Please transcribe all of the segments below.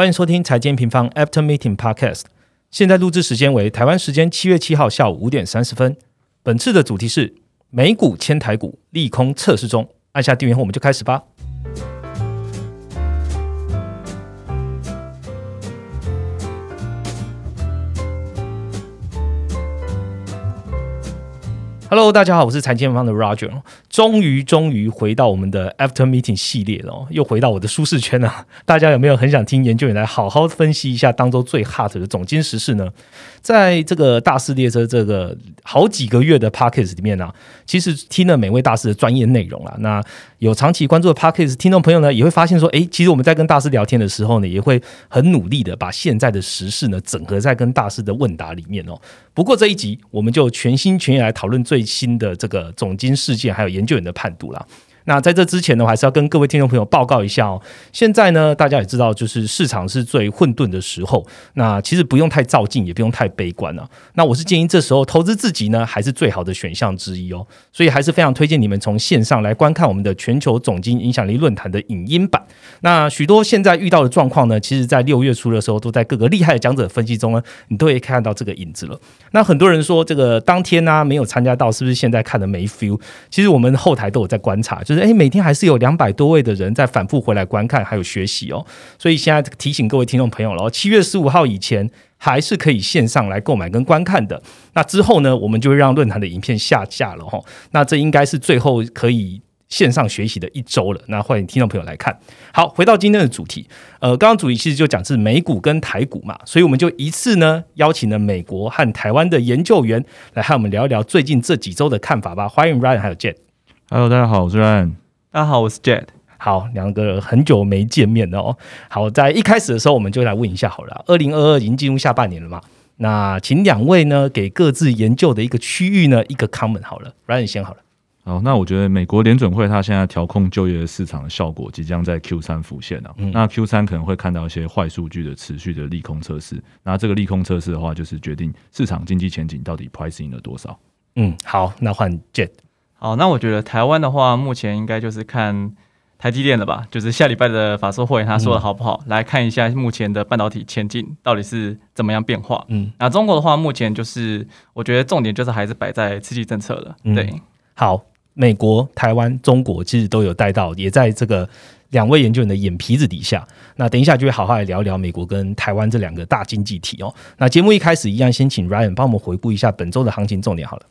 欢迎收听财经平方 After Meeting Podcast。现在录制时间为台湾时间七月七号下午五点三十分。本次的主题是美股千台股利空测试中。按下订阅后，我们就开始吧。Hello，大家好，我是财经方的 Roger。终于，终于回到我们的 After Meeting 系列了，又回到我的舒适圈了。大家有没有很想听研究员来好好分析一下当周最 hot 的总金时事呢？在这个大师列车这个好几个月的 Pockets 里面呢，其实听了每位大师的专业内容啊。那有长期关注的 Pockets 听众朋友呢，也会发现说，诶，其实我们在跟大师聊天的时候呢，也会很努力的把现在的时事呢整合在跟大师的问答里面哦。不过这一集我们就全心全意来讨论最新的这个总金事件，还有研研究人的判读了。那在这之前呢，我还是要跟各位听众朋友报告一下哦。现在呢，大家也知道，就是市场是最混沌的时候。那其实不用太照进，也不用太悲观了。那我是建议这时候投资自己呢，还是最好的选项之一哦。所以还是非常推荐你们从线上来观看我们的全球总经影响力论坛的影音版。那许多现在遇到的状况呢，其实在六月初的时候，都在各个厉害的讲者分析中呢，你都可以看到这个影子了。那很多人说这个当天呢没有参加到，是不是现在看的没 feel？其实我们后台都有在观察。就是哎，每天还是有两百多位的人在反复回来观看，还有学习哦。所以现在提醒各位听众朋友了，七月十五号以前还是可以线上来购买跟观看的。那之后呢，我们就会让论坛的影片下架了哈。那这应该是最后可以线上学习的一周了。那欢迎听众朋友来看。好，回到今天的主题，呃，刚刚主题其实就讲是美股跟台股嘛，所以我们就一次呢邀请了美国和台湾的研究员来和我们聊一聊最近这几周的看法吧。欢迎 Ryan 还有 Jet。Hello，大家好，我是 Ryan。大家好，我是 Jet。好，两个很久没见面哦。好，在一开始的时候，我们就来问一下好了。二零二二已经进入下半年了嘛？那请两位呢给各自研究的一个区域呢一个 comment 好了，Ryan 先好了。好，那我觉得美国联准会它现在调控就业市场的效果即将在 Q 三浮现了。那 Q 三可能会看到一些坏数据的持续的利空测试。那这个利空测试的话，就是决定市场经济前景到底 pricing 了多少。嗯，好，那换 Jet。好，那我觉得台湾的话，目前应该就是看台积电了吧？就是下礼拜的法说会，他说的好不好？来看一下目前的半导体前景到底是怎么样变化。嗯，那中国的话，目前就是我觉得重点就是还是摆在刺激政策了。对，好，美国、台湾、中国其实都有带到，也在这个两位研究员的眼皮子底下。那等一下就会好好来聊聊美国跟台湾这两个大经济体哦。那节目一开始一样，先请 Ryan 帮我们回顾一下本周的行情重点好了。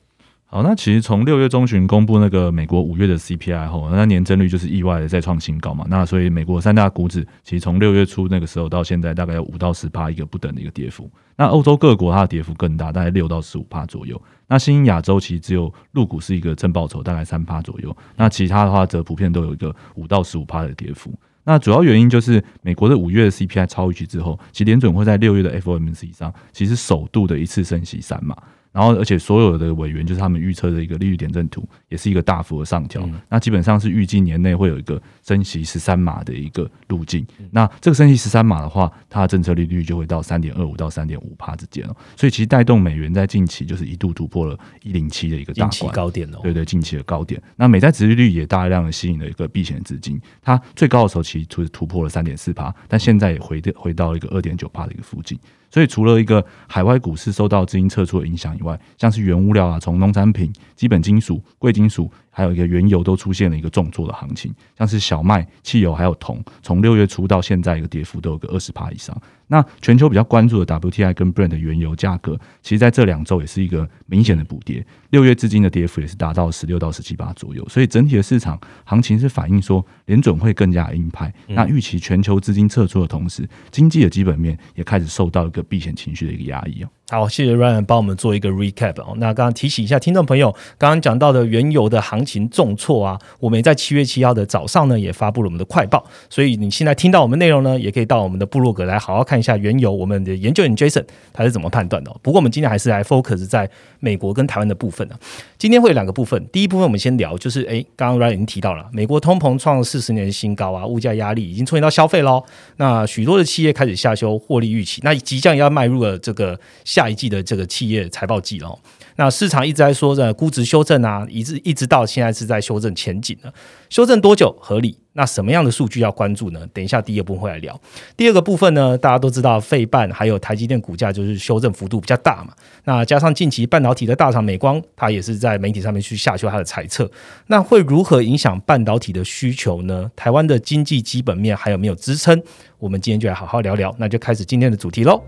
好，那其实从六月中旬公布那个美国五月的 CPI 后，那年增率就是意外的再创新高嘛。那所以美国三大股指其实从六月初那个时候到现在，大概有五到十趴一个不等的一个跌幅。那欧洲各国它的跌幅更大，大概六到十五趴左右。那新兴亚洲其实只有陆股是一个正报酬，大概三趴左右。那其他的话则普遍都有一个五到十五趴的跌幅。那主要原因就是美国的五月的 CPI 超预期之后，其实联准会在六月的 FOMC 上其实首度的一次升息三嘛。然后，而且所有的委员就是他们预测的一个利率点阵图，也是一个大幅的上调。那基本上是预计年内会有一个升息十三码的一个路径。那这个升息十三码的话，它的政策利率就会到三点二五到三点五帕之间了。所以其实带动美元在近期就是一度突破了一零七的一个大高点哦。对对，近期的高点。那美债殖利率也大量的吸引了一个避险资金，它最高的时候其实突突破了三点四帕，但现在也回回到一个二点九帕的一个附近。所以，除了一个海外股市受到资金撤出的影响以外，像是原物料啊，从农产品、基本金属、贵金属。还有一个原油都出现了一个重挫的行情，像是小麦、汽油还有铜，从六月初到现在一个跌幅都有个二十帕以上。那全球比较关注的 WTI 跟 Brent 的原油价格，其实在这两周也是一个明显的补跌。六月至今的跌幅也是达到十六到十七八左右，所以整体的市场行情是反映说联准会更加鹰派。那预期全球资金撤出的同时，经济的基本面也开始受到一个避险情绪的一个压抑哦。好，谢谢 Ryan 帮我们做一个 recap 哦。那刚刚提醒一下听众朋友，刚刚讲到的原油的行情重挫啊，我们也在七月七号的早上呢也发布了我们的快报，所以你现在听到我们内容呢，也可以到我们的部落格来好好看一下原油我们的研究员 Jason 他是怎么判断的。不过我们今天还是来 focus 在美国跟台湾的部分呢。今天会有两个部分，第一部分我们先聊，就是诶，刚刚 Ryan 已经提到了，美国通膨创四十年新高啊，物价压力已经冲击到消费喽。那许多的企业开始下修获利预期，那即将要迈入了这个。下一季的这个企业财报季了。那市场一直在说着估值修正啊，一直一直到现在是在修正前景呢。修正多久合理？那什么样的数据要关注呢？等一下第二部分会来聊。第二个部分呢，大家都知道，费半还有台积电股价就是修正幅度比较大嘛。那加上近期半导体的大厂美光，它也是在媒体上面去下修它的猜测。那会如何影响半导体的需求呢？台湾的经济基本面还有没有支撑？我们今天就来好好聊聊。那就开始今天的主题喽。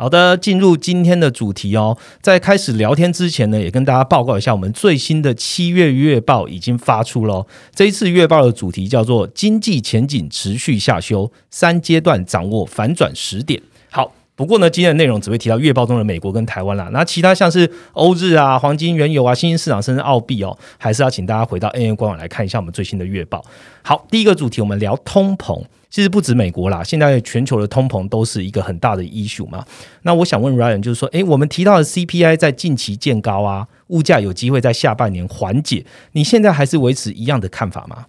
好的，进入今天的主题哦。在开始聊天之前呢，也跟大家报告一下，我们最新的七月月报已经发出了。这一次月报的主题叫做“经济前景持续下修，三阶段掌握反转时点”。好，不过呢，今天的内容只会提到月报中的美国跟台湾啦。那其他像是欧日啊、黄金、原油啊、新兴市场甚至澳币哦，还是要请大家回到 N N 官网来看一下我们最新的月报。好，第一个主题我们聊通膨。其实不止美国啦，现在全球的通膨都是一个很大的 issue 嘛。那我想问 Ryan，就是说，诶，我们提到的 CPI 在近期见高啊，物价有机会在下半年缓解，你现在还是维持一样的看法吗？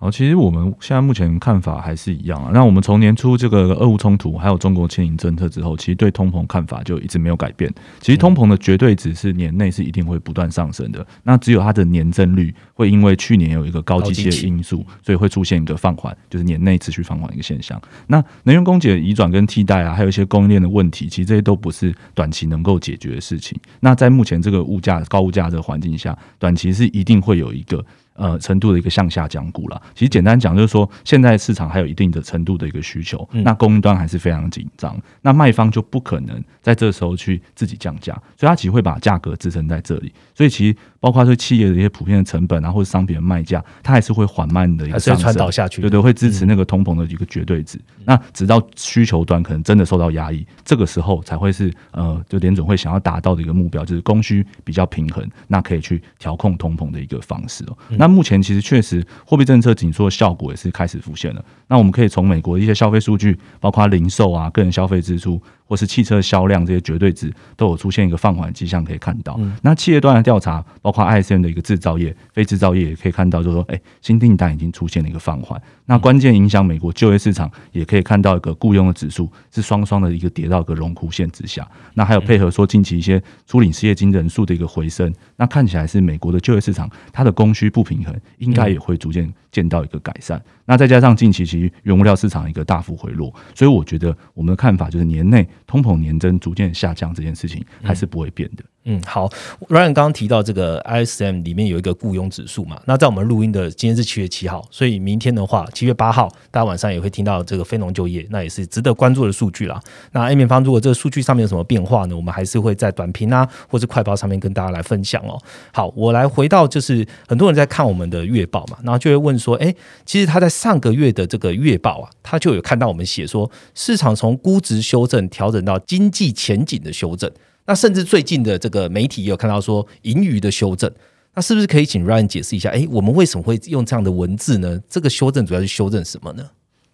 好，其实我们现在目前看法还是一样啊。那我们从年初这个俄乌冲突，还有中国牵引政策之后，其实对通膨看法就一直没有改变。其实通膨的绝对值是年内是一定会不断上升的。那只有它的年增率会因为去年有一个高机器的因素，所以会出现一个放缓，就是年内持续放缓一个现象。那能源供给的移转跟替代啊，还有一些供应链的问题，其实这些都不是短期能够解决的事情。那在目前这个物价高物价的环境下，短期是一定会有一个。呃，程度的一个向下降股了。其实简单讲，就是说现在市场还有一定的程度的一个需求，那供应端还是非常紧张，那卖方就不可能在这时候去自己降价，所以它其实会把价格支撑在这里。所以其实包括说企业的一些普遍的成本啊，或者商品的卖价，它还是会缓慢的一个上传导下去，对对，会支持那个通膨的一个绝对值。那直到需求端可能真的受到压抑，这个时候才会是呃，就联总会想要达到的一个目标，就是供需比较平衡，那可以去调控通膨的一个方式哦。那目前其实确实货币政策紧缩的效果也是开始浮现了。那我们可以从美国的一些消费数据，包括零售啊、个人消费支出。或是汽车销量这些绝对值都有出现一个放缓迹象，可以看到。那企业端的调查，包括 ISM 的一个制造业、非制造业，也可以看到，就是说，哎，新订单已经出现了一个放缓。那关键影响美国就业市场，也可以看到一个雇佣的指数是双双的一个跌到一个荣枯线之下。那还有配合说近期一些初领失业金人数的一个回升，那看起来是美国的就业市场它的供需不平衡，应该也会逐渐见到一个改善。那再加上近期其实原物料市场一个大幅回落，所以我觉得我们的看法就是年内通膨年增逐渐下降这件事情还是不会变的。嗯好，Ryan 刚刚提到这个 ISM 里面有一个雇佣指数嘛，那在我们录音的今天是七月七号，所以明天的话，七月八号大家晚上也会听到这个非农就业，那也是值得关注的数据啦。那 A 面方如果这个数据上面有什么变化呢，我们还是会在短评啊或者快报上面跟大家来分享哦。好，我来回到就是很多人在看我们的月报嘛，然后就会问说，哎，其实他在上个月的这个月报啊，他就有看到我们写说市场从估值修正调整到经济前景的修正。那甚至最近的这个媒体也有看到说盈余的修正，那是不是可以请 Ryan 解释一下？哎，我们为什么会用这样的文字呢？这个修正主要是修正什么呢？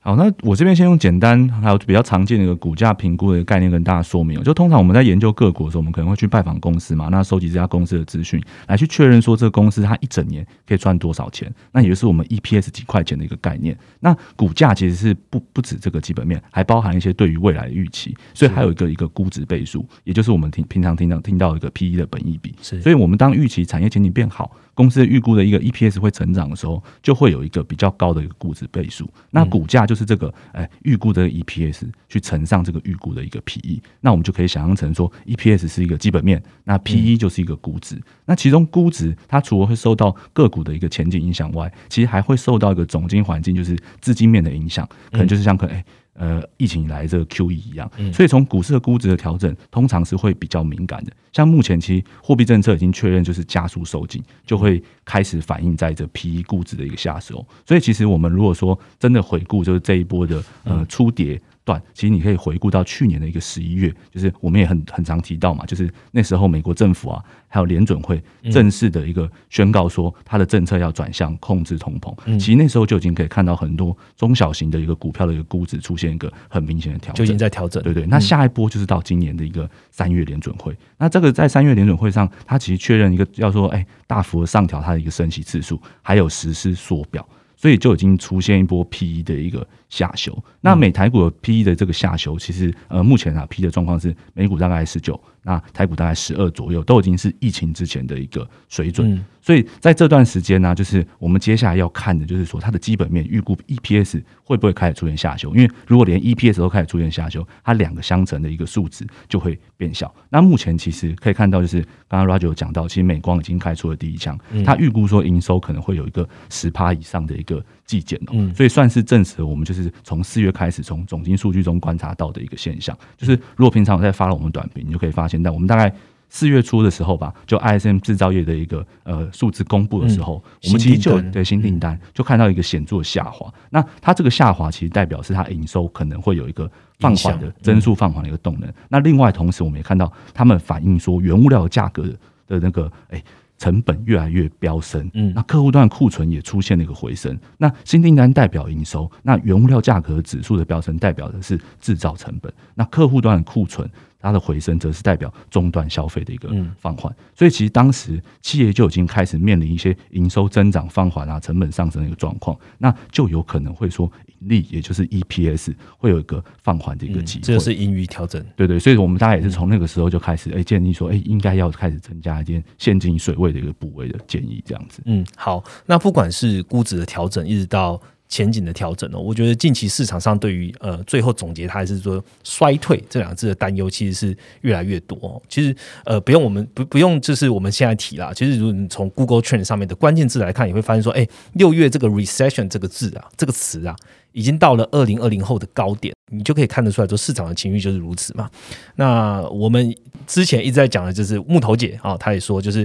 好，那我这边先用简单还有比较常见的一个股价评估的概念跟大家说明。就通常我们在研究个股的时候，我们可能会去拜访公司嘛，那收集这家公司的资讯，来去确认说这个公司它一整年可以赚多少钱。那也就是我们 EPS 几块钱的一个概念。那股价其实是不不止这个基本面，还包含一些对于未来的预期，所以还有一个一个估值倍数，也就是我们听平常听到听到一个 PE 的本益比。是，所以我们当预期产业前景变好。公司的预估的一个 EPS 会成长的时候，就会有一个比较高的一个估值倍数。那股价就是这个，哎，预估的 EPS 去乘上这个预估的一个 PE，那我们就可以想象成说，EPS 是一个基本面，那 PE 就是一个估值。那其中估值它除了会受到个股的一个前景影响外，其实还会受到一个总经环境，就是资金面的影响，可能就是像可能哎。呃，疫情以来这个 QE 一样，所以从股市的估值的调整，通常是会比较敏感的。像目前其实货币政策已经确认，就是加速收紧，就会开始反映在这 PE 估值的一个下手。所以其实我们如果说真的回顾，就是这一波的呃初跌。段，其实你可以回顾到去年的一个十一月，就是我们也很很常提到嘛，就是那时候美国政府啊，还有联准会正式的一个宣告说，它的政策要转向控制通膨。其实那时候就已经可以看到很多中小型的一个股票的一个估值出现一个很明显的调整，就已经在调整。对对，那下一波就是到今年的一个三月联准会。那这个在三月联准会上，它其实确认一个要说，哎，大幅的上调它的一个升息次数，还有实施缩表。所以就已经出现一波 P E 的一个下修。那美台股的 P E 的这个下修，其实呃目前啊 P 的状况是美股大概十九，那台股大概十二左右，都已经是疫情之前的一个水准。所以在这段时间呢，就是我们接下来要看的，就是说它的基本面预估 E P S 会不会开始出现下修？因为如果连 E P S 都开始出现下修，它两个相乘的一个数值就会变小。那目前其实可以看到，就是刚刚 Roger 有讲到，其实美光已经开出了第一枪，它预估说营收可能会有一个十趴以上的一个季减哦，所以算是证实了我们就是从四月开始从总金数据中观察到的一个现象。就是如果平常在发了我们短评，你就可以发现，但我们大概。四月初的时候吧，就 ISM 制造业的一个呃数字公布的时候，我们其实就对新订单就看到一个显著的下滑。那它这个下滑其实代表是它营收可能会有一个放缓的增速放缓的一个动能。那另外同时我们也看到他们反映说原物料价格的那个哎成本越来越飙升，嗯，那客户端库存也出现了一个回升。那新订单代表营收，那原物料价格指数的飙升代表的是制造成本。那客户端的库存。它的回升则是代表终端消费的一个放缓，所以其实当时企业就已经开始面临一些营收增长放缓啊、成本上升的一个状况，那就有可能会说盈利，也就是 EPS 会有一个放缓的一个机会。这是盈余调整。对对，所以我们大概也是从那个时候就开始哎建议说，哎应该要开始增加一点现金水位的一个部位的建议，这样子。嗯，好，那不管是估值的调整，一直到。前景的调整呢？我觉得近期市场上对于呃最后总结，它还是说衰退这两个字的担忧，其实是越来越多。其实呃不用我们不不用，就是我们现在提啦。其实如果你从 Google Trend 上面的关键字来看，你会发现说，哎，六月这个 recession 这个字啊，这个词啊，已经到了二零二零后的高点，你就可以看得出来，说市场的情绪就是如此嘛。那我们之前一直在讲的就是木头姐啊，她也说就是。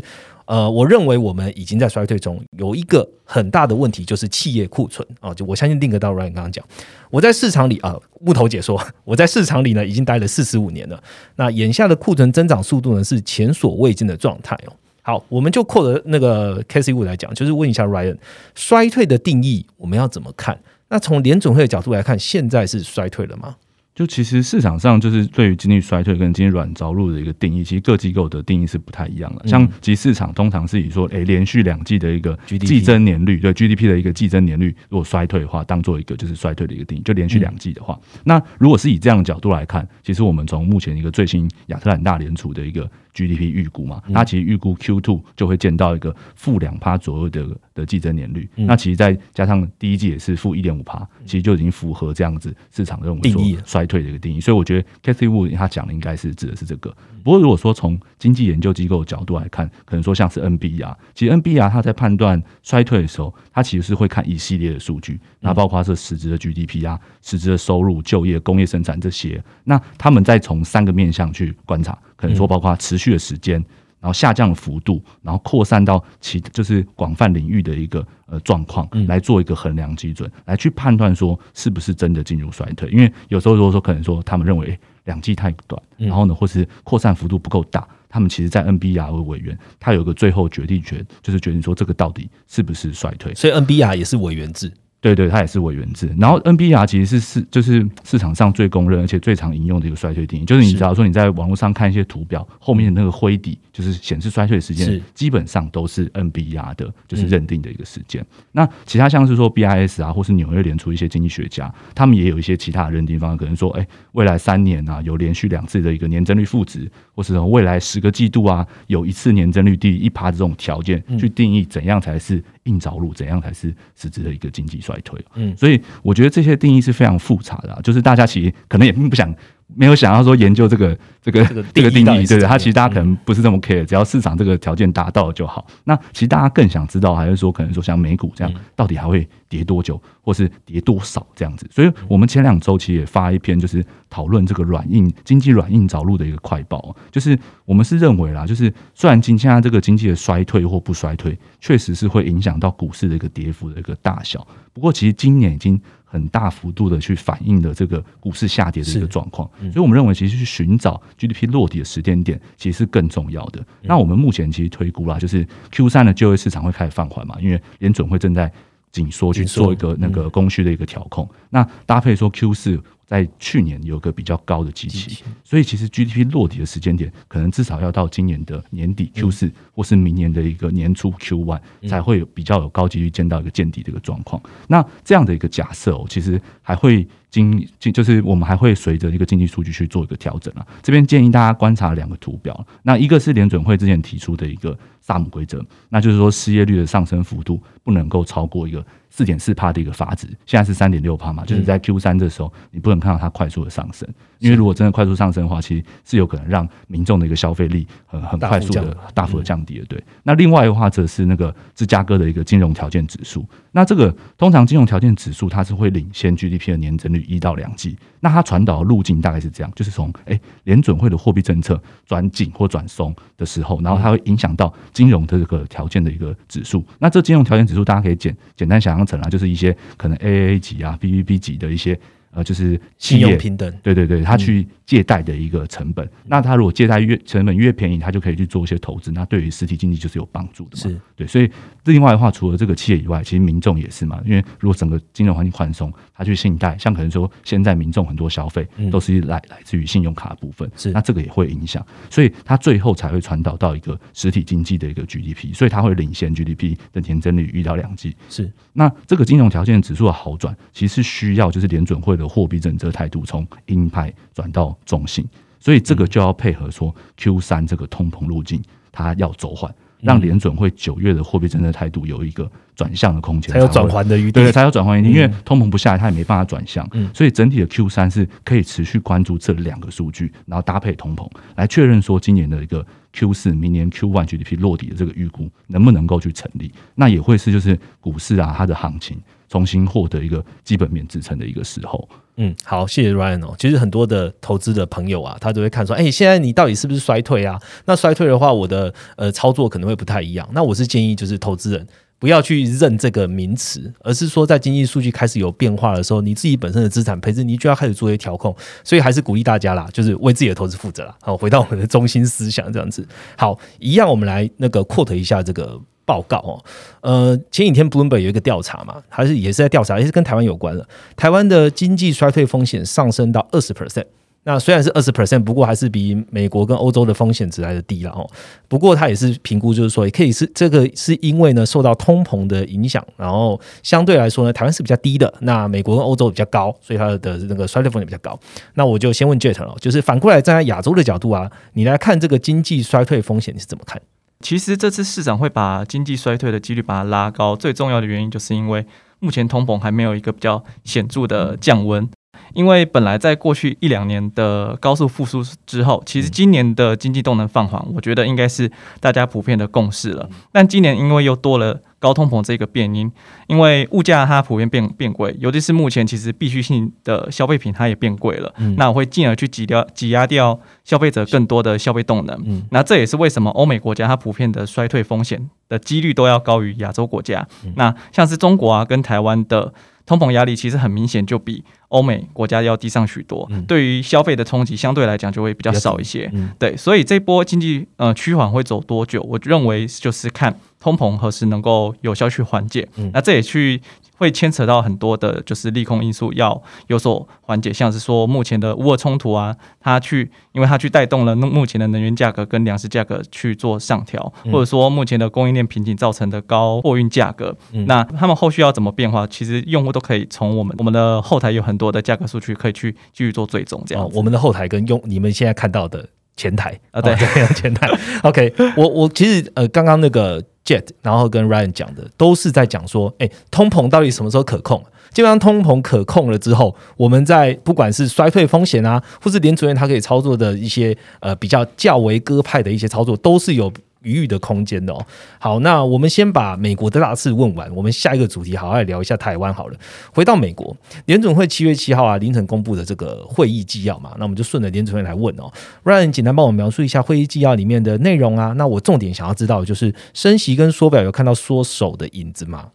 呃，我认为我们已经在衰退中，有一个很大的问题就是企业库存啊。就我相信定格到 Ryan 刚刚讲，我在市场里啊，木头姐说 我在市场里呢已经待了四十五年了。那眼下的库存增长速度呢是前所未见的状态哦。好，我们就扣着那个 Casey Wu 来讲，就是问一下 Ryan，衰退的定义我们要怎么看？那从联总会的角度来看，现在是衰退了吗？就其实市场上就是对于经济衰退跟经济软着陆的一个定义，其实各机构的定义是不太一样的。像即市场通常是以说，诶，连续两季的一个季增年率，对 GDP 的一个季增年率，如果衰退的话，当做一个就是衰退的一个定义，就连续两季的话，那如果是以这样的角度来看，其实我们从目前一个最新亚特兰大联储的一个。GDP 预估嘛，它其实预估 Q two 就会见到一个负两趴左右的的季增年率。那其实再加上第一季也是负一点五趴，其实就已经符合这样子市场认为说衰退的一个定义。所以我觉得 Cathy Wood 他讲的应该是指的是这个。不过如果说从经济研究机构角度来看，可能说像是 NBR，其实 NBR 它在判断衰退的时候，它其实是会看一系列的数据，那包括是实质的 GDP 啊、实质的收入、就业、工业生产这些。那他们再从三个面向去观察。可能说，包括持续的时间，然后下降的幅度，然后扩散到其就是广泛领域的一个呃状况，来做一个衡量基准，来去判断说是不是真的进入衰退。因为有时候如果说可能说他们认为两季太短，然后呢，或是扩散幅度不够大，他们其实在 NBR 为委员，他有个最后决定权，就是决定说这个到底是不是衰退。所以 NBR 也是委员制。对对，它也是委员制。然后 NBR 其实是是就是市场上最公认而且最常引用的一个衰退定义，就是你只要说你在网络上看一些图表，后面的那个灰底就是显示衰退时间，基本上都是 NBR 的，就是认定的一个时间。那其他像是说 BIS 啊，或是纽约联储一些经济学家，他们也有一些其他的认定方，可能说，哎，未来三年啊有连续两次的一个年增率负值，或是未来十个季度啊有一次年增率低一趴这种条件，去定义怎样才是。硬着陆怎样才是实质的一个经济衰退？嗯，所以我觉得这些定义是非常复杂的，就是大家其实可能也并不想。没有想要说研究这个这个 这个定义，对对，它其实大家可能不是这么 care，只要市场这个条件达到就好。那其实大家更想知道，还是说可能说像美股这样，到底还会跌多久，或是跌多少这样子？所以我们前两周其实也发一篇，就是讨论这个软硬经济软硬着陆的一个快报。就是我们是认为啦，就是虽然今现在这个经济的衰退或不衰退，确实是会影响到股市的一个跌幅的一个大小。不过其实今年已经。很大幅度的去反映了这个股市下跌的一个状况。所以我们认为，其实去寻找 GDP 落地的时间点，其实是更重要的。那我们目前其实推估啦，就是 Q 三的就业市场会开始放缓嘛，因为联准会正在紧缩去做一个那个供需的一个调控。那搭配说 Q 四。在去年有个比较高的基期，所以其实 GDP 落底的时间点，可能至少要到今年的年底 Q 四，或是明年的一个年初 Q one，才会有比较有高几率见到一个见底的一个状况。那这样的一个假设哦，其实还会经经就是我们还会随着一个经济数据去做一个调整啊。这边建议大家观察两个图表，那一个是联准会之前提出的一个萨姆规则，那就是说失业率的上升幅度不能够超过一个。四点四帕的一个阀值，现在是三点六帕嘛，就是在 Q 三的时候，你不能看到它快速的上升，因为如果真的快速上升的话，其实是有可能让民众的一个消费力很很快速的大幅的降低的。对，那另外的话则是那个芝加哥的一个金融条件指数，那这个通常金融条件指数它是会领先 GDP 的年增率一到两季，那它传导的路径大概是这样，就是从哎联准会的货币政策转紧或转松的时候，然后它会影响到金融的这个条件的一个指数，那这金融条件指数大家可以简简单想象。成啊，就是一些可能 AAA 级啊、BBB 级的一些呃，就是信用平等，对对对，他去。借贷的一个成本，那他如果借贷越成本越便宜，他就可以去做一些投资，那对于实体经济就是有帮助的嘛。是对，所以另外的话，除了这个企业以外，其实民众也是嘛。因为如果整个金融环境宽松，他去信贷，像可能说现在民众很多消费都是来来自于信用卡部分，是那这个也会影响，所以它最后才会传导到一个实体经济的一个 GDP，所以它会领先 GDP 的年增率遇到两季。是那这个金融条件指数的好转，其实是需要就是联准会的货币政策态度从鹰派转到中性。所以这个就要配合说 Q 三这个通膨路径，它要走缓，让联准会九月的货币政策态度有一个转向的空间，才有转换的余地，对，才有转换余地。因为通膨不下来，它也没办法转向。所以整体的 Q 三是可以持续关注这两个数据，然后搭配通膨来确认说今年的一个 Q 四、明年 Q one GDP 落底的这个预估能不能够去成立。那也会是就是股市啊它的行情重新获得一个基本面支撑的一个时候。嗯，好，谢谢 Ryan 哦。其实很多的投资的朋友啊，他都会看说，哎，现在你到底是不是衰退啊？那衰退的话，我的呃操作可能会不太一样。那我是建议，就是投资人不要去认这个名词，而是说在经济数据开始有变化的时候，你自己本身的资产配置，你就要开始做一些调控。所以还是鼓励大家啦，就是为自己的投资负责啦。好，回到我们的中心思想这样子。好，一样，我们来那个 quote 一下这个。报告哦，呃，前几天 Bloomberg 有一个调查嘛，还是也是在调查，也是跟台湾有关的。台湾的经济衰退风险上升到二十 percent，那虽然是二十 percent，不过还是比美国跟欧洲的风险值来的低了哦。不过它也是评估，就是说也可以是这个是因为呢受到通膨的影响，然后相对来说呢台湾是比较低的，那美国跟欧洲比较高，所以它的那个衰退风险比较高。那我就先问 Jet 了，就是反过来站在亚洲的角度啊，你来看这个经济衰退风险你是怎么看？其实这次市场会把经济衰退的几率把它拉高，最重要的原因就是因为目前通膨还没有一个比较显著的降温。因为本来在过去一两年的高速复苏之后，其实今年的经济动能放缓，我觉得应该是大家普遍的共识了。但今年因为又多了。高通膨这个变因，因为物价它普遍变变贵，尤其是目前其实必需性的消费品它也变贵了，那我会进而去挤掉挤压掉消费者更多的消费动能。那这也是为什么欧美国家它普遍的衰退风险的几率都要高于亚洲国家。那像是中国啊跟台湾的通膨压力其实很明显就比欧美国家要低上许多，对于消费的冲击相对来讲就会比较少一些。对，所以这波经济呃趋缓会走多久？我认为就是看。通膨何时能够有效去缓解？那这也去会牵扯到很多的，就是利空因素要有所缓解，像是说目前的乌俄冲突啊，它去因为它去带动了目前的能源价格跟粮食价格去做上调，或者说目前的供应链瓶颈造成的高货运价格，那他们后续要怎么变化？其实用户都可以从我们我们的后台有很多的价格数据可以去继续做追踪。这样，我们的后台跟用你们现在看到的前台啊，对 前台。OK，我我其实呃刚刚那个。Jet，然后跟 Ryan 讲的都是在讲说，哎，通膨到底什么时候可控？基本上通膨可控了之后，我们在不管是衰退风险啊，或是联储员他可以操作的一些呃比较较为鸽派的一些操作，都是有。余裕的空间哦。好，那我们先把美国的大事问完，我们下一个主题好好聊一下台湾好了。回到美国，联准会七月七号啊凌晨公布的这个会议纪要嘛，那我们就顺着联准会来问哦。Ryan 简单帮我描述一下会议纪要里面的内容啊。那我重点想要知道就是升息跟缩表有看到缩手的影子吗？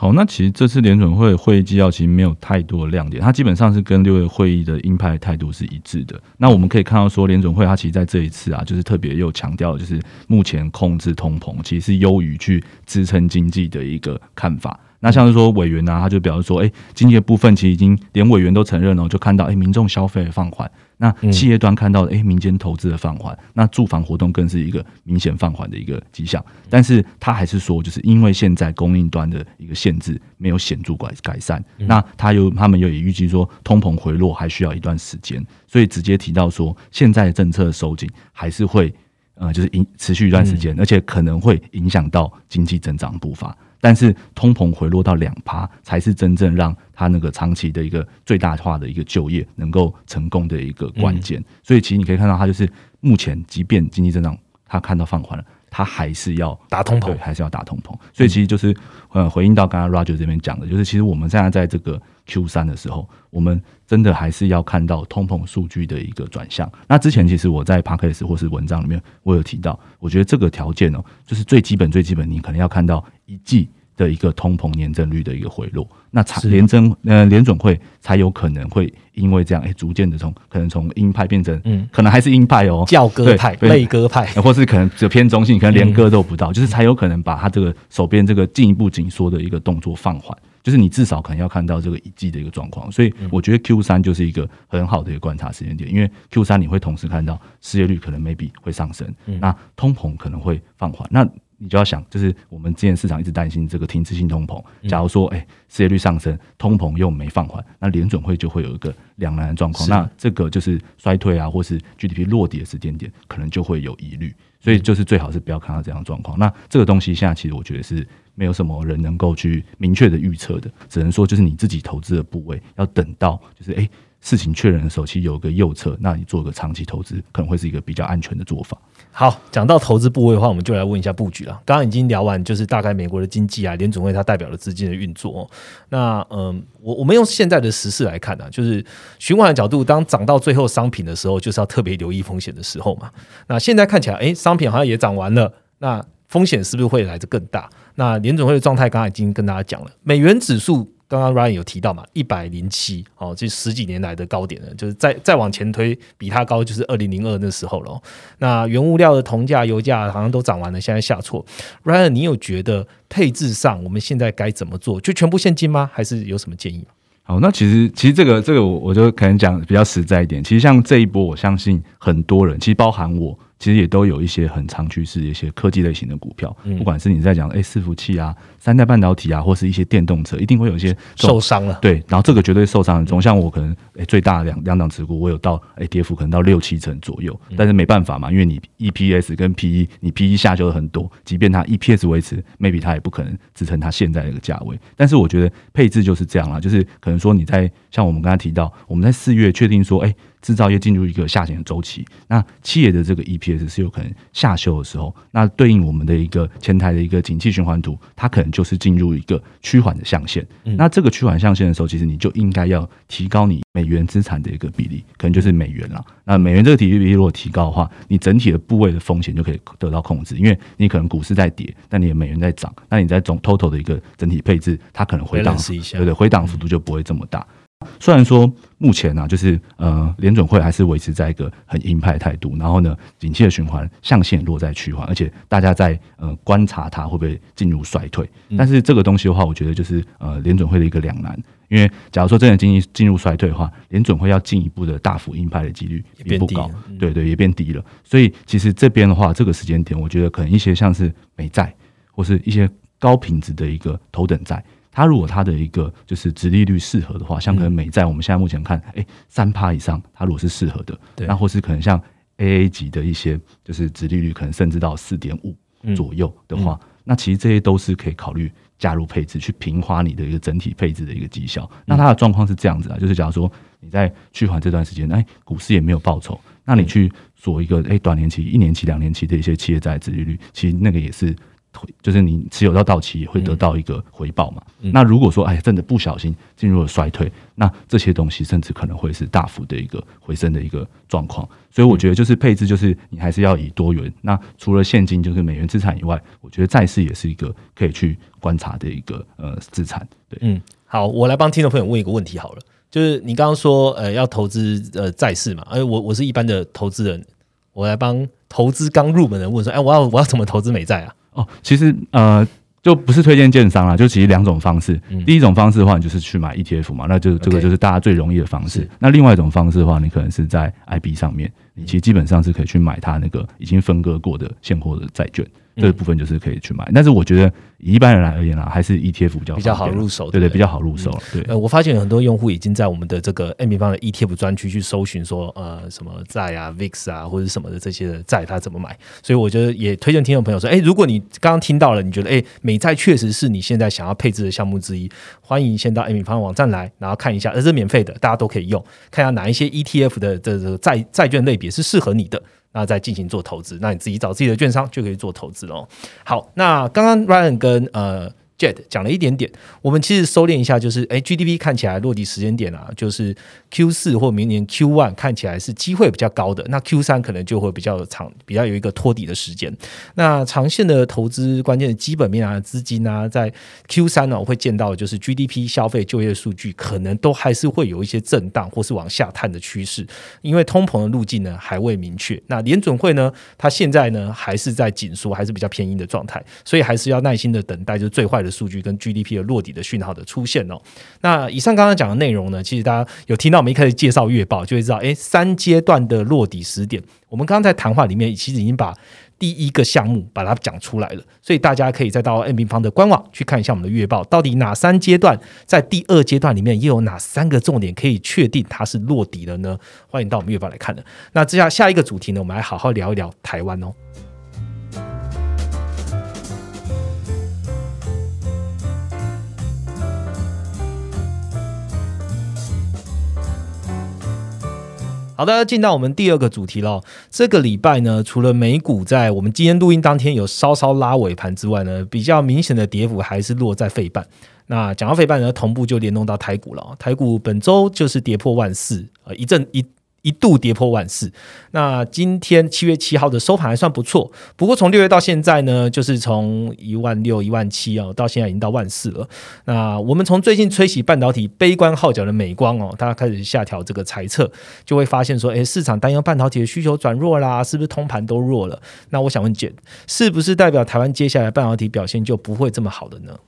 好，那其实这次联准会会议纪要其实没有太多的亮点，它基本上是跟六月会议的鹰派态度是一致的。那我们可以看到说，联准会它其实在这一次啊，就是特别又强调，就是目前控制通膨其实是优于去支撑经济的一个看法。那像是说委员呢，他就表示说，哎，经济的部分其实已经连委员都承认了，就看到哎，民众消费放缓。那企业端看到诶，民间投资的放缓，那住房活动更是一个明显放缓的一个迹象。但是他还是说，就是因为现在供应端的一个限制没有显著改改善，那他又他们又也预计说，通膨回落还需要一段时间，所以直接提到说，现在政策收紧还是会呃，就是影持续一段时间，而且可能会影响到经济增长步伐。但是通膨回落到两趴，才是真正让他那个长期的一个最大化的一个就业能够成功的一个关键。所以其实你可以看到，他就是目前即便经济增长他看到放缓了，他还是要打通膨，还是要打通膨。所以其实就是呃回应到刚刚 Roger 这边讲的，就是其实我们现在在这个 Q 三的时候，我们真的还是要看到通膨数据的一个转向。那之前其实我在 p a c k a s e 或是文章里面，我有提到，我觉得这个条件哦，就是最基本最基本，你可能要看到。一季的一个通膨年增率的一个回落，那才联增呃联准会才有可能会因为这样哎逐渐的从可能从鹰派变成嗯。可能还是鹰派哦。教鸽派类鸽派，或是可能只偏中性，可能连鸽都不到，就是才有可能把他这个手边这个进一步紧缩的一个动作放缓，就是你至少可能要看到这个一季的一个状况，所以我觉得 Q 三就是一个很好的一个观察时间点，因为 Q 三你会同时看到失业率可能 maybe 会上升，那通膨可能会放缓，那。你就要想，就是我们之前市场一直担心这个停滞性通膨。假如说，哎，失业率上升，通膨又没放缓，那联准会就会有一个两难的状况。那这个就是衰退啊，或是 GDP 落底的时间点，可能就会有疑虑。所以就是最好是不要看到这样的状况。那这个东西现在其实我觉得是没有什么人能够去明确的预测的，只能说就是你自己投资的部位要等到就是哎。事情确认的时候，其实有个右侧，那你做个长期投资，可能会是一个比较安全的做法。好，讲到投资部位的话，我们就来问一下布局了。刚刚已经聊完，就是大概美国的经济啊，联总会它代表了资金的运作。那嗯，我我们用现在的时事来看呢，就是循环的角度，当涨到最后商品的时候，就是要特别留意风险的时候嘛。那现在看起来，哎，商品好像也涨完了，那风险是不是会来的更大？那联总会的状态，刚刚已经跟大家讲了，美元指数。刚刚 Ryan 有提到嘛，一百零七哦，这十几年来的高点了，就是再再往前推，比它高就是二零零二那时候了。那原物料的铜价、油价好像都涨完了，现在下挫。Ryan，你有觉得配置上我们现在该怎么做？就全部现金吗？还是有什么建议？好，那其实其实这个这个我我就可能讲比较实在一点。其实像这一波，我相信很多人，其实包含我。其实也都有一些很长趋势的一些科技类型的股票，不管是你在讲哎伺服器啊、三代半导体啊，或是一些电动车，一定会有一些受伤了。对，然后这个绝对受伤很重。像我可能哎最大两两档持股，我有到哎跌幅可能到六七成左右，但是没办法嘛，因为你 EPS 跟 PE，你 PE 下修了很多，即便它 EPS 维持，maybe 它也不可能支撑它现在的一个价位。但是我觉得配置就是这样啦，就是可能说你在像我们刚才提到，我们在四月确定说哎。制造业进入一个下行的周期，那企业的这个 EPS 是有可能下修的时候，那对应我们的一个前台的一个景气循环图，它可能就是进入一个趋缓的象限。那这个趋缓象限的时候，其实你就应该要提高你美元资产的一个比例，可能就是美元了。那美元这个比例如果提高的话，你整体的部位的风险就可以得到控制，因为你可能股市在跌，但你的美元在涨，那你在总 total 的一个整体配置，它可能回档对对，回档幅度就不会这么大。虽然说目前呢，就是呃联准会还是维持在一个很鹰派态度，然后呢，景气的循环象限落在趋缓，而且大家在呃观察它会不会进入衰退。但是这个东西的话，我觉得就是呃联准会的一个两难，因为假如说真的经济进入衰退的话，联准会要进一步的大幅鹰派的几率也不高，对对，也变低了。所以其实这边的话，这个时间点，我觉得可能一些像是美债或是一些高品质的一个头等债。它如果它的一个就是殖利率适合的话，像可能美债，我们现在目前看，哎，三趴以上，它如果是适合的，那或是可能像 A A 级的一些，就是殖利率可能甚至到四点五左右的话，那其实这些都是可以考虑加入配置，去平滑你的一个整体配置的一个绩效。那它的状况是这样子啊，就是假如说你在去还这段时间，哎，股市也没有报酬，那你去做一个哎短年期、一年期、两年期的一些企业债殖利率，其实那个也是。就是你持有到到期也会得到一个回报嘛。那如果说哎真的不小心进入了衰退，那这些东西甚至可能会是大幅的一个回升的一个状况。所以我觉得就是配置，就是你还是要以多元。那除了现金就是美元资产以外，我觉得债市也是一个可以去观察的一个呃资产。对，嗯，好，我来帮听众朋友问一个问题好了，就是你刚刚说呃要投资呃债市嘛，哎我我是一般的投资人，我来帮投资刚入门的问说，哎我要我要怎么投资美债啊？哦，其实呃。就不是推荐券商啦，就其实两种方式。第一种方式的话，你就是去买 ETF 嘛，那就这个就是大家最容易的方式。那另外一种方式的话，你可能是在 IB 上面，你其实基本上是可以去买它那个已经分割过的现货的债券。这个部分就是可以去买，但是我觉得以一般人来而言啦，还是 ETF 比较比较好入手，对对，比较好入手。对，呃，我发现很多用户已经在我们的这个 M 平方的 ETF 专区去搜寻说，呃，什么债啊、VIX 啊或者什么的这些的债，他怎么买？所以我觉得也推荐听众朋友说，哎，如果你刚刚听到了，你觉得哎，美债确实是你现在想要配置的项目之一，欢迎先到 M 平方网站来，然后看一下，这是免费的，大家都可以用，看一下哪一些 ETF 的这个债债券类别是适合你的。那再进行做投资，那你自己找自己的券商就可以做投资喽。好，那刚刚 Ryan 跟呃。讲了一点点，我们其实收敛一下，就是哎，GDP 看起来落地时间点啊，就是 Q 四或明年 Q one 看起来是机会比较高的，那 Q 三可能就会比较长，比较有一个托底的时间。那长线的投资关键的基本面啊，资金啊，在 Q 三呢，我会见到就是 GDP 消费就业数据可能都还是会有一些震荡或是往下探的趋势，因为通膨的路径呢还未明确。那联准会呢，它现在呢还是在紧缩，还是比较偏硬的状态，所以还是要耐心的等待，就是最坏的。数据跟 GDP 的落底的讯号的出现哦，那以上刚刚讲的内容呢，其实大家有听到我们一开始介绍月报，就会知道，哎，三阶段的落底时点，我们刚刚在谈话里面其实已经把第一个项目把它讲出来了，所以大家可以再到 N 平方的官网去看一下我们的月报，到底哪三阶段在第二阶段里面又有哪三个重点可以确定它是落底了呢？欢迎到我们月报来看的。那接下下一个主题呢，我们来好好聊一聊台湾哦。好的，进到我们第二个主题了。这个礼拜呢，除了美股在我们今天录音当天有稍稍拉尾盘之外呢，比较明显的跌幅还是落在费半。那讲到费半呢，同步就联动到台股了。台股本周就是跌破万四，呃，一阵一。一度跌破万四，那今天七月七号的收盘还算不错。不过从六月到现在呢，就是从一万六、一万七啊，到现在已经到万四了。那我们从最近吹起半导体悲观号角的美光哦，大家开始下调这个猜测，就会发现说，哎，市场担忧半导体的需求转弱啦，是不是通盘都弱了？那我想问简，是不是代表台湾接下来半导体表现就不会这么好的呢？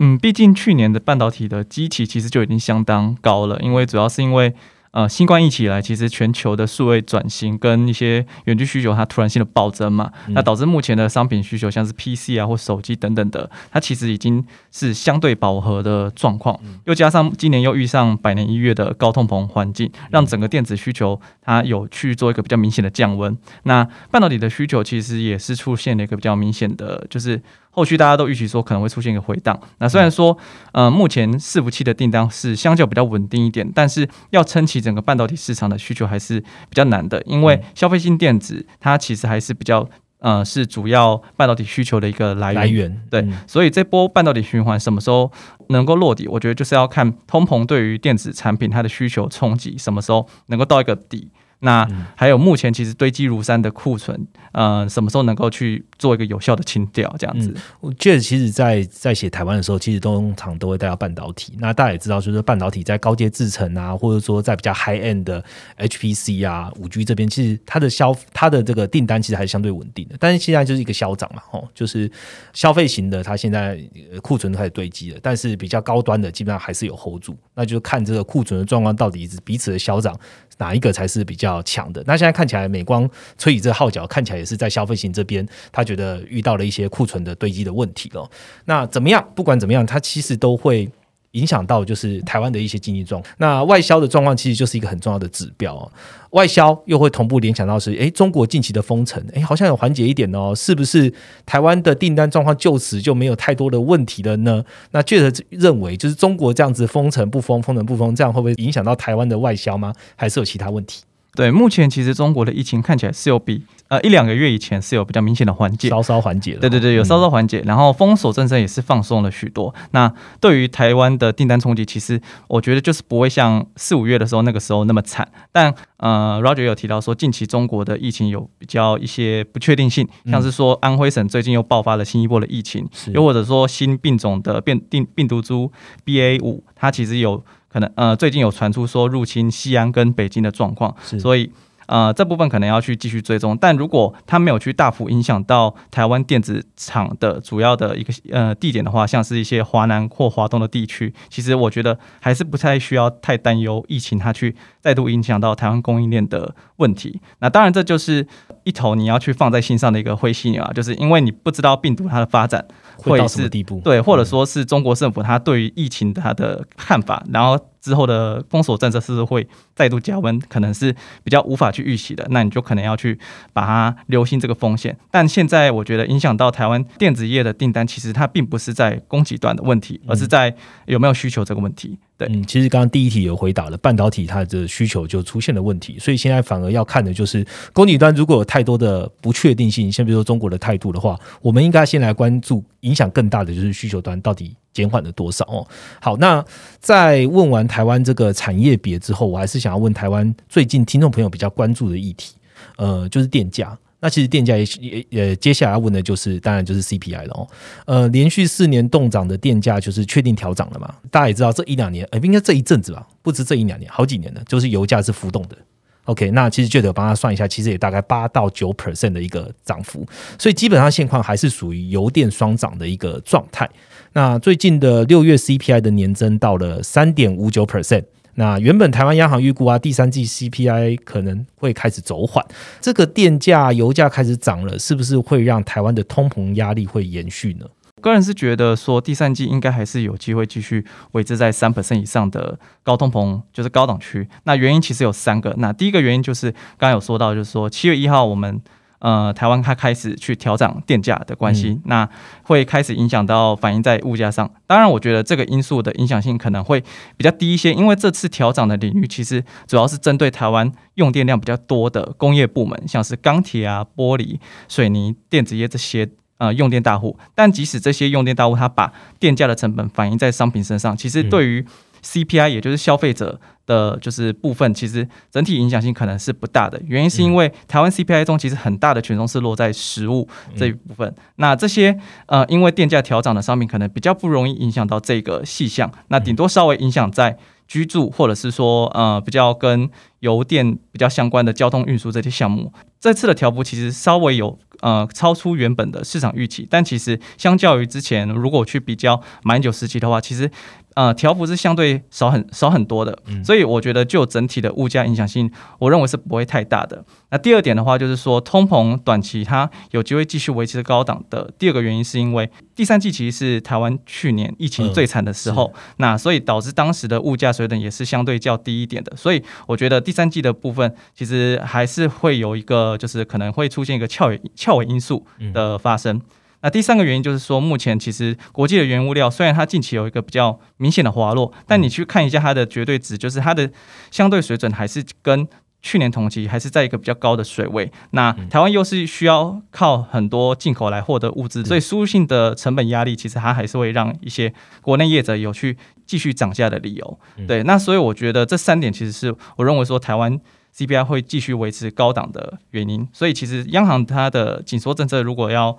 嗯，毕竟去年的半导体的基期其实就已经相当高了，因为主要是因为。呃，新冠疫情以来，其实全球的数位转型跟一些远距需求，它突然性的暴增嘛，那导致目前的商品需求，像是 PC 啊或手机等等的，它其实已经是相对饱和的状况。又加上今年又遇上百年一遇的高通膨环境，让整个电子需求它有去做一个比较明显的降温。那半导体的需求其实也是出现了一个比较明显的，就是。后续大家都预期说可能会出现一个回档，那虽然说，呃，目前伺服器的订单是相较比较稳定一点，但是要撑起整个半导体市场的需求还是比较难的，因为消费性电子它其实还是比较，呃，是主要半导体需求的一个来源。对，所以这波半导体循环什么时候能够落地，我觉得就是要看通膨对于电子产品它的需求冲击什么时候能够到一个底。那还有目前其实堆积如山的库存，呃，什么时候能够去做一个有效的清掉？这样子，我觉得其实，在在写台湾的时候，其实通常都会带到半导体。那大家也知道，就是半导体在高阶制程啊，或者说在比较 high end 的 HPC 啊、五 G 这边，其实它的消它的这个订单其实还是相对稳定的。但是现在就是一个消涨嘛，哦，就是消费型的，它现在库存开始堆积了，但是比较高端的基本上还是有 hold 住。那就看这个库存的状况到底是彼此的消涨。哪一个才是比较较强的？那现在看起来，美光吹起这号角，看起来也是在消费型这边，他觉得遇到了一些库存的堆积的问题了。那怎么样？不管怎么样，它其实都会。影响到就是台湾的一些经济状况，那外销的状况其实就是一个很重要的指标。外销又会同步联想到是，诶，中国近期的封城，诶，好像有缓解一点哦，是不是台湾的订单状况就此就没有太多的问题了呢？那确实认为就是中国这样子封城不封，封城不封，这样会不会影响到台湾的外销吗？还是有其他问题？对，目前其实中国的疫情看起来是有比。呃，一两个月以前是有比较明显的缓解，稍稍缓解了。对对对，有稍稍缓解，然后封锁政策也是放松了许多。那对于台湾的订单冲击，其实我觉得就是不会像四五月的时候那个时候那么惨。但呃，Roger 有提到说，近期中国的疫情有比较一些不确定性，像是说安徽省最近又爆发了新一波的疫情，又或者说新病种的变病病毒株 BA 五，它其实有可能呃最近有传出说入侵西安跟北京的状况，所以。呃，这部分可能要去继续追踪，但如果它没有去大幅影响到台湾电子厂的主要的一个呃地点的话，像是一些华南或华东的地区，其实我觉得还是不太需要太担忧疫情它去再度影响到台湾供应链的问题。那当然，这就是一头你要去放在心上的一个灰犀牛啊，就是因为你不知道病毒它的发展会到什么地步，对，或者说是中国政府它对于疫情它的看法，然后。之后的封锁政策是不是会再度加温？可能是比较无法去预期的，那你就可能要去把它留心这个风险。但现在我觉得影响到台湾电子业的订单，其实它并不是在供给端的问题，而是在有没有需求这个问题。对，嗯，其实刚刚第一题有回答了，半导体它的需求就出现了问题，所以现在反而要看的就是供给端如果有太多的不确定性，像比如说中国的态度的话，我们应该先来关注影响更大的就是需求端到底。减缓了多少哦？好，那在问完台湾这个产业别之后，我还是想要问台湾最近听众朋友比较关注的议题，呃，就是电价。那其实电价也也也接下来要问的就是，当然就是 CPI 了哦。呃，连续四年动涨的电价就是确定调涨了嘛？大家也知道，这一两年，呃，应该这一阵子吧，不止这一两年，好几年了，就是油价是浮动的。OK，那其实就得帮他算一下，其实也大概八到九 percent 的一个涨幅，所以基本上现况还是属于油电双涨的一个状态。那最近的六月 CPI 的年增到了三点五九 percent。那原本台湾央行预估啊，第三季 CPI 可能会开始走缓。这个电价、油价开始涨了，是不是会让台湾的通膨压力会延续呢？个人是觉得说，第三季应该还是有机会继续维持在三百分以上的高通膨，就是高档区。那原因其实有三个。那第一个原因就是刚刚有说到，就是说七月一号我们。呃，台湾它开始去调涨电价的关系，那会开始影响到反映在物价上。当然，我觉得这个因素的影响性可能会比较低一些，因为这次调涨的领域其实主要是针对台湾用电量比较多的工业部门，像是钢铁啊、玻璃、水泥、电子业这些呃用电大户。但即使这些用电大户，它把电价的成本反映在商品身上，其实对于 CPI，也就是消费者。的就是部分，其实整体影响性可能是不大的。原因是因为台湾 CPI 中其实很大的权重是落在食物这一部分。那这些呃，因为电价调涨的商品可能比较不容易影响到这个细项，那顶多稍微影响在居住或者是说呃比较跟油电比较相关的交通运输这些项目。这次的调幅其实稍微有呃超出原本的市场预期，但其实相较于之前，如果去比较马英九时期的话，其实。呃，调幅是相对少很少很多的，所以我觉得就整体的物价影响性，我认为是不会太大的。那第二点的话，就是说通膨短期它有机会继续维持高档的。第二个原因是因为第三季其实是台湾去年疫情最惨的时候，那所以导致当时的物价水准也是相对较低一点的。所以我觉得第三季的部分其实还是会有一个，就是可能会出现一个翘尾翘尾因素的发生。那第三个原因就是说，目前其实国际的原物料虽然它近期有一个比较明显的滑落，但你去看一下它的绝对值，就是它的相对水准还是跟去年同期还是在一个比较高的水位。那台湾又是需要靠很多进口来获得物资，所以输入性的成本压力其实它还是会让一些国内业者有去继续涨价的理由。对，那所以我觉得这三点其实是我认为说台湾 CPI 会继续维持高档的原因。所以其实央行它的紧缩政策如果要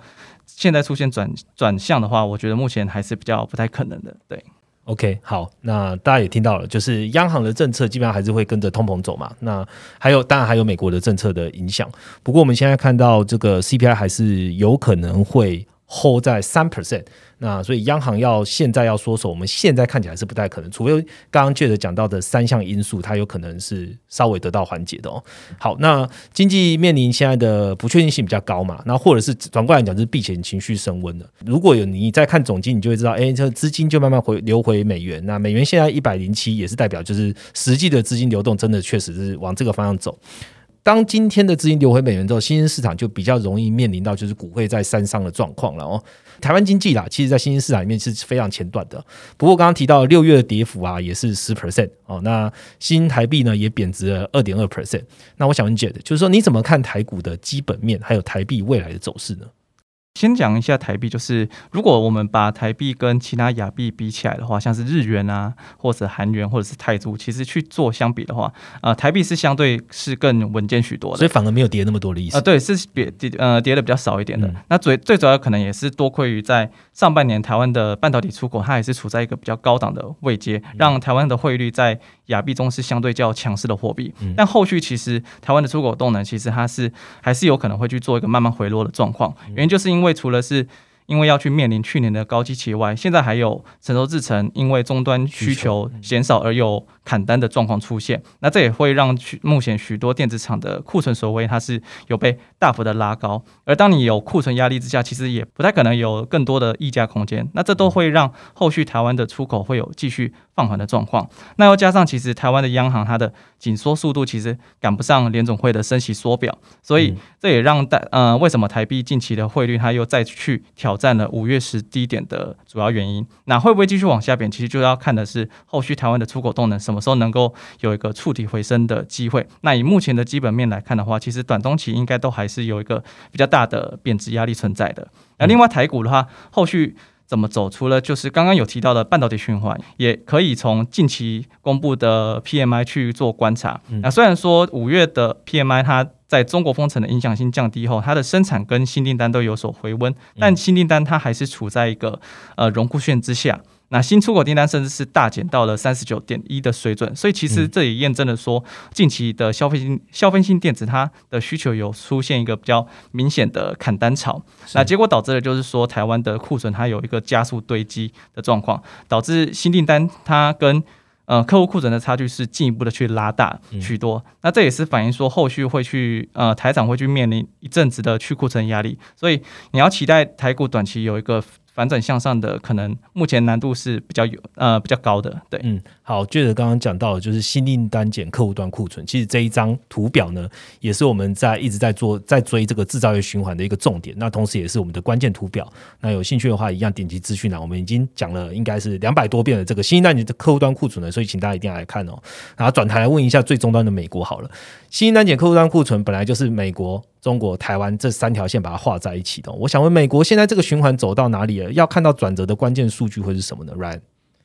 现在出现转转向的话，我觉得目前还是比较不太可能的。对，OK，好，那大家也听到了，就是央行的政策基本上还是会跟着通膨走嘛。那还有，当然还有美国的政策的影响。不过我们现在看到这个 CPI 还是有可能会 hold 在三 percent。那所以央行要现在要缩手，我们现在看起来是不太可能，除非刚刚接着讲到的三项因素，它有可能是稍微得到缓解的哦。好，那经济面临现在的不确定性比较高嘛，那或者是转过来讲，就是避险情绪升温了。如果有你在看总金，你就会知道，哎，这资金就慢慢回流回美元。那美元现在一百零七，也是代表就是实际的资金流动真的确实是往这个方向走。当今天的资金流回美元之后，新兴市场就比较容易面临到就是股会在山上的状况了哦。台湾经济啦，其实在新兴市场里面是非常前段的。不过刚刚提到六月的跌幅啊，也是十 percent 哦。那新台币呢也贬值了二点二 percent。那我想问 Jet，就是说你怎么看台股的基本面，还有台币未来的走势呢？先讲一下台币，就是如果我们把台币跟其他亚币比起来的话，像是日元啊，或者韩元，或者是泰铢，其实去做相比的话，呃，台币是相对是更稳健许多的，所以反而没有跌那么多的意思。呃，对，是跌跌呃跌的比较少一点的。那最最主要可能也是多亏于在上半年台湾的半导体出口，它也是处在一个比较高档的位阶，让台湾的汇率在亚币中是相对较强势的货币。但后续其实台湾的出口动能，其实它是还是有可能会去做一个慢慢回落的状况，原因就是因为。因为除了是。因为要去面临去年的高基期外，现在还有神州制程因为终端需求减少而有砍单的状况出现，那这也会让目前许多电子厂的库存所谓它是有被大幅的拉高，而当你有库存压力之下，其实也不太可能有更多的溢价空间，那这都会让后续台湾的出口会有继续放缓的状况。那又加上其实台湾的央行它的紧缩速度其实赶不上联总会的升息缩表，所以这也让大呃为什么台币近期的汇率它又再去挑。占了五月十低点的主要原因，那会不会继续往下贬？其实就要看的是后续台湾的出口动能什么时候能够有一个触底回升的机会。那以目前的基本面来看的话，其实短中期应该都还是有一个比较大的贬值压力存在的。那另外台股的话，后续怎么走？除了就是刚刚有提到的半导体循环，也可以从近期公布的 PMI 去做观察。那虽然说五月的 PMI 它在中国封城的影响性降低后，它的生产跟新订单都有所回温，但新订单它还是处在一个呃荣枯线之下。那新出口订单甚至是大减到了三十九点一的水准，所以其实这也验证了说，近期的消费性消费性电子它的需求有出现一个比较明显的砍单潮。那结果导致的就是说，台湾的库存它有一个加速堆积的状况，导致新订单它跟呃，客户库存的差距是进一步的去拉大许多，那这也是反映说后续会去呃台长会去面临一阵子的去库存压力，所以你要期待台股短期有一个。反转向上的可能，目前难度是比较有呃比较高的。对，嗯，好，接着刚刚讲到的就是新订单减客户端库存。其实这一张图表呢，也是我们在一直在做在追这个制造业循环的一个重点。那同时也是我们的关键图表。那有兴趣的话，一样点击资讯栏，我们已经讲了应该是两百多遍的这个新订单减的客户端库存了，所以请大家一定要来看哦。然后转台来问一下最终端的美国好了，新订单减客户端库存本来就是美国。中国、台湾这三条线把它画在一起的，我想问美国现在这个循环走到哪里了？要看到转折的关键数据会是什么呢？Ryan。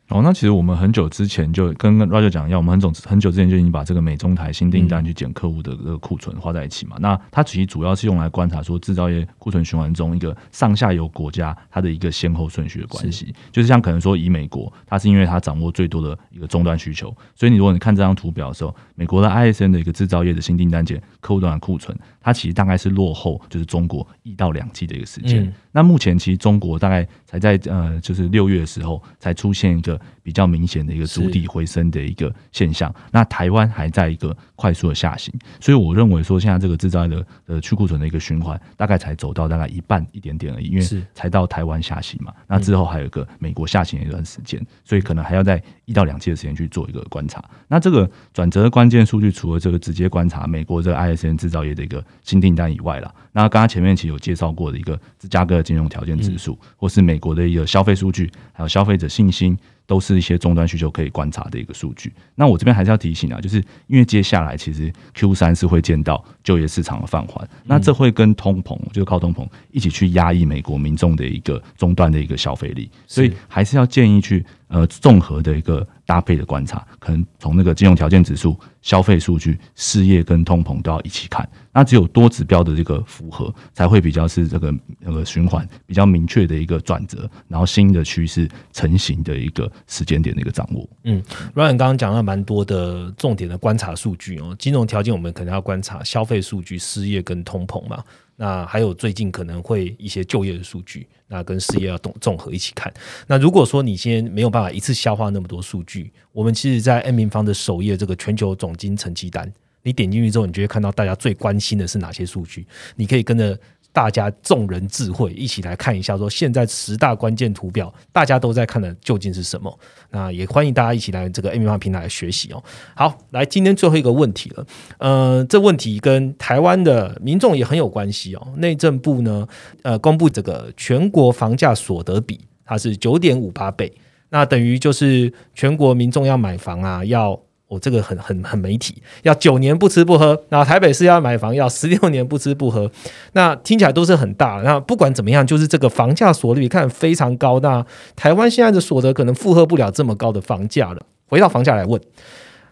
哦，那其实我们很久之前就跟 Roger 讲一样，我们很久很久之前就已经把这个美中台新订单去减客户的这个库存画在一起嘛。那它其实主要是用来观察说制造业库存循环中一个上下游国家它的一个先后顺序的关系。就是像可能说以美国，它是因为它掌握最多的一个终端需求，所以你如果你看这张图表的时候，美国的 ISN 的一个制造业的新订单减客户端的库存，它其实大概是落后就是中国一到两季的一个时间。那目前其实中国大概才在呃就是六月的时候才出现一个。比较明显的一个逐底回升的一个现象，那台湾还在一个快速的下行，所以我认为说现在这个制造的呃去库存的一个循环，大概才走到大概一半一点点而已，因为才到台湾下行嘛，那之后还有一个美国下行的一段时间，所以可能还要在一到两季的时间去做一个观察。那这个转折的关键数据，除了这个直接观察美国这个 ISN 制造业的一个新订单以外啦，那刚刚前面其实有介绍过的一个芝加哥金融条件指数，或是美国的一个消费数据，还有消费者信心。都是一些终端需求可以观察的一个数据。那我这边还是要提醒啊，就是因为接下来其实 Q 三是会见到就业市场的放缓，那这会跟通膨，就是靠通膨一起去压抑美国民众的一个终端的一个消费力，所以还是要建议去。呃，综合的一个搭配的观察，可能从那个金融条件指数、消费数据、失业跟通膨都要一起看。那只有多指标的这个符合，才会比较是这个那个循环比较明确的一个转折，然后新的趋势成型的一个时间点的一个掌握。嗯，Ryan 刚刚讲了蛮多的重点的观察数据哦，金融条件我们可能要观察消费数据、失业跟通膨嘛。那还有最近可能会一些就业的数据，那跟事业要综综合一起看。那如果说你先没有办法一次消化那么多数据，我们其实，在 N 平方的首页这个全球总金成绩单，你点进去之后，你就会看到大家最关心的是哪些数据，你可以跟着大家众人智慧一起来看一下，说现在十大关键图表大家都在看的究竟是什么？那也欢迎大家一起来这个 A 米方平台来学习哦。好，来今天最后一个问题了，呃，这问题跟台湾的民众也很有关系哦。内政部呢，呃，公布这个全国房价所得比，它是九点五八倍，那等于就是全国民众要买房啊，要。我这个很很很媒体，要九年不吃不喝，那台北市要买房要十六年不吃不喝，那听起来都是很大。那不管怎么样，就是这个房价所率看非常高。那台湾现在的所得可能负荷不了这么高的房价了。回到房价来问，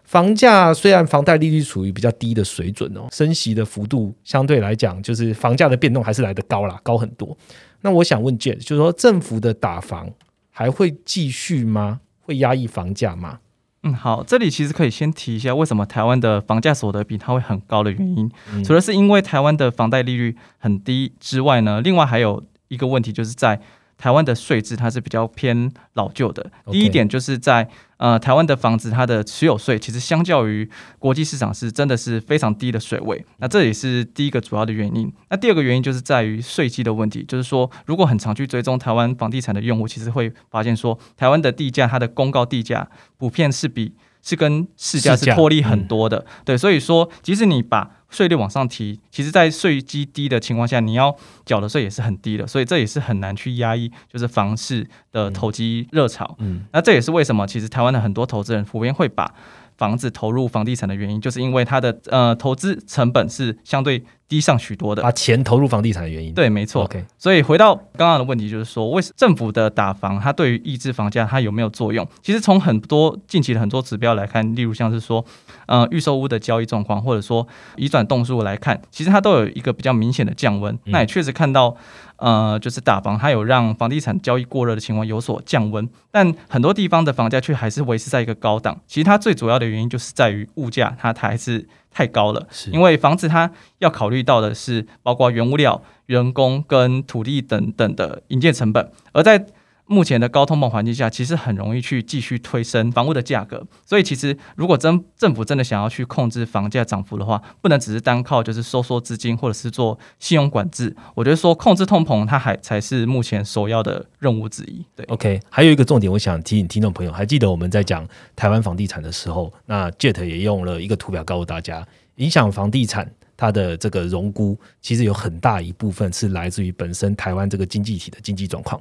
房价虽然房贷利率处于比较低的水准哦，升息的幅度相对来讲，就是房价的变动还是来得高啦，高很多。那我想问 j 就是说政府的打房还会继续吗？会压抑房价吗？嗯，好，这里其实可以先提一下，为什么台湾的房价所得比它会很高的原因，除了是因为台湾的房贷利率很低之外呢，另外还有一个问题就是在。台湾的税制它是比较偏老旧的。第一点就是在呃台湾的房子它的持有税其实相较于国际市场是真的是非常低的水位。那这也是第一个主要的原因。那第二个原因就是在于税基的问题，就是说如果很常去追踪台湾房地产的用户，其实会发现说台湾的地价它的公告地价普遍是比是跟市价是脱离很多的。对，所以说即使你把税率往上提，其实，在税基低的情况下，你要缴的税也是很低的，所以这也是很难去压抑，就是房市的投机热潮。嗯，那这也是为什么，其实台湾的很多投资人普遍会把。房子投入房地产的原因，就是因为它的呃投资成本是相对低上许多的。把钱投入房地产的原因，对，没错。OK，所以回到刚刚的问题，就是说，为政府的打房，它对于抑制房价，它有没有作用？其实从很多近期的很多指标来看，例如像是说，呃，预售屋的交易状况，或者说移转动数来看，其实它都有一个比较明显的降温。那也确实看到。呃，就是打房，它有让房地产交易过热的情况有所降温，但很多地方的房价却还是维持在一个高档。其实它最主要的原因就是在于物价，它它还是太高了。是因为房子它要考虑到的是包括原物料、人工跟土地等等的营建成本，而在目前的高通膨环境下，其实很容易去继续推升房屋的价格。所以，其实如果真政府真的想要去控制房价涨幅的话，不能只是单靠就是收缩资金或者是做信用管制。我觉得说控制通膨，它还才是目前首要的任务之一。对，OK，还有一个重点，我想提醒听众朋友，还记得我们在讲台湾房地产的时候，那 Jet 也用了一个图表告诉大家，影响房地产它的这个荣估，其实有很大一部分是来自于本身台湾这个经济体的经济状况。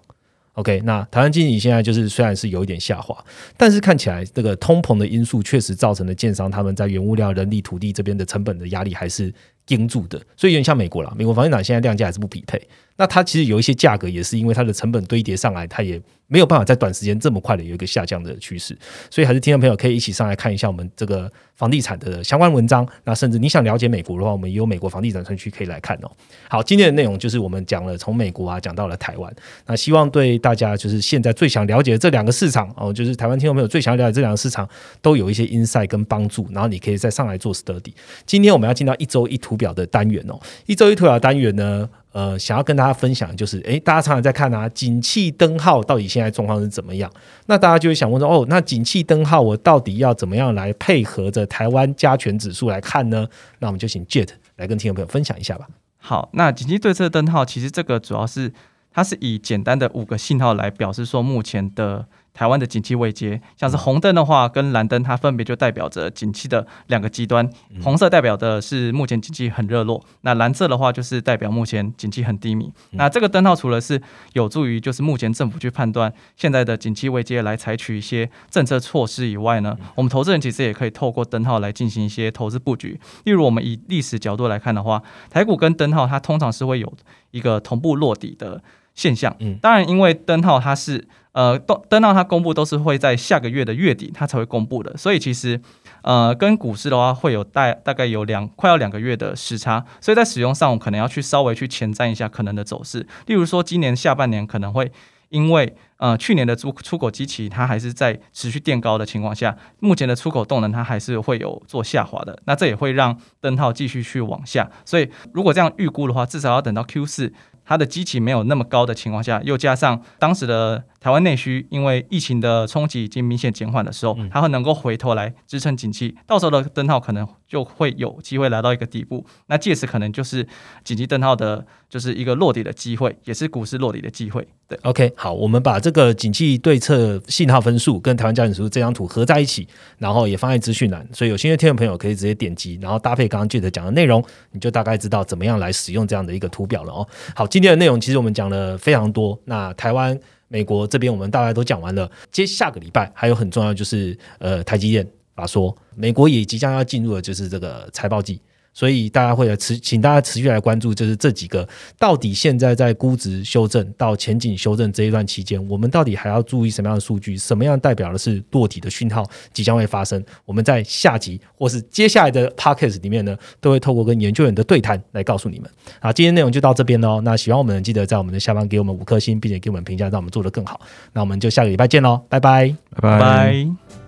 OK，那台湾经济现在就是虽然是有一点下滑，但是看起来这个通膨的因素确实造成了建商他们在原物料、人力、土地这边的成本的压力还是盯住的，所以有点像美国啦。美国房地产现在量价还是不匹配，那它其实有一些价格也是因为它的成本堆叠上来，它也。没有办法在短时间这么快的有一个下降的趋势，所以还是听众朋友可以一起上来看一下我们这个房地产的相关文章。那甚至你想了解美国的话，我们也有美国房地产专区可以来看哦。好，今天的内容就是我们讲了从美国啊讲到了台湾，那希望对大家就是现在最想了解的这两个市场哦，就是台湾听众朋友最想了解这两个市场都有一些 insight 跟帮助，然后你可以再上来做 study。今天我们要进到一周一图表的单元哦，一周一图表单元呢。呃，想要跟大家分享就是，诶，大家常常在看啊，景气灯号到底现在状况是怎么样？那大家就会想问说，哦，那景气灯号我到底要怎么样来配合着台湾加权指数来看呢？那我们就请 Jet 来跟听众朋友分享一下吧。好，那景气对策灯号其实这个主要是它是以简单的五个信号来表示说目前的。台湾的景气未接，像是红灯的话，跟蓝灯它分别就代表着景气的两个极端。红色代表的是目前经济很热络，那蓝色的话就是代表目前景气很低迷。那这个灯号除了是有助于就是目前政府去判断现在的景气未接来采取一些政策措施以外呢，我们投资人其实也可以透过灯号来进行一些投资布局。例如我们以历史角度来看的话，台股跟灯号它通常是会有一个同步落底的现象。嗯，当然因为灯号它是。呃，灯灯号它公布都是会在下个月的月底，它才会公布的。所以其实，呃，跟股市的话会有大大概有两快要两个月的时差。所以在使用上，我可能要去稍微去前瞻一下可能的走势。例如说，今年下半年可能会因为呃去年的出出口机器它还是在持续垫高的情况下，目前的出口动能它还是会有做下滑的。那这也会让灯号继续去往下。所以如果这样预估的话，至少要等到 Q 四。它的基期没有那么高的情况下，又加上当时的台湾内需，因为疫情的冲击已经明显减缓的时候，它会能够回头来支撑景气，到时候的灯号可能就会有机会来到一个底部。那届时可能就是紧急灯号的，就是一个落底的机会，也是股市落底的机会。对，OK，好，我们把这个景气对策信号分数跟台湾交易指数这张图合在一起，然后也放在资讯栏，所以有兴趣听的朋友可以直接点击，然后搭配刚刚记者讲的内容，你就大概知道怎么样来使用这样的一个图表了哦。好，今天的内容其实我们讲了非常多，那台湾。美国这边我们大概都讲完了，接下个礼拜还有很重要就是呃台积电法说，美国也即将要进入的就是这个财报季。所以大家会来持，请大家持续来关注，就是这几个到底现在在估值修正到前景修正这一段期间，我们到底还要注意什么样的数据？什么样代表的是落底的讯号即将会发生？我们在下集或是接下来的 podcast 里面呢，都会透过跟研究员的对谈来告诉你们。好，今天内容就到这边喽。那喜欢我们的记得在我们的下方给我们五颗星，并且给我们评价，让我们做得更好。那我们就下个礼拜见喽，拜拜，拜拜。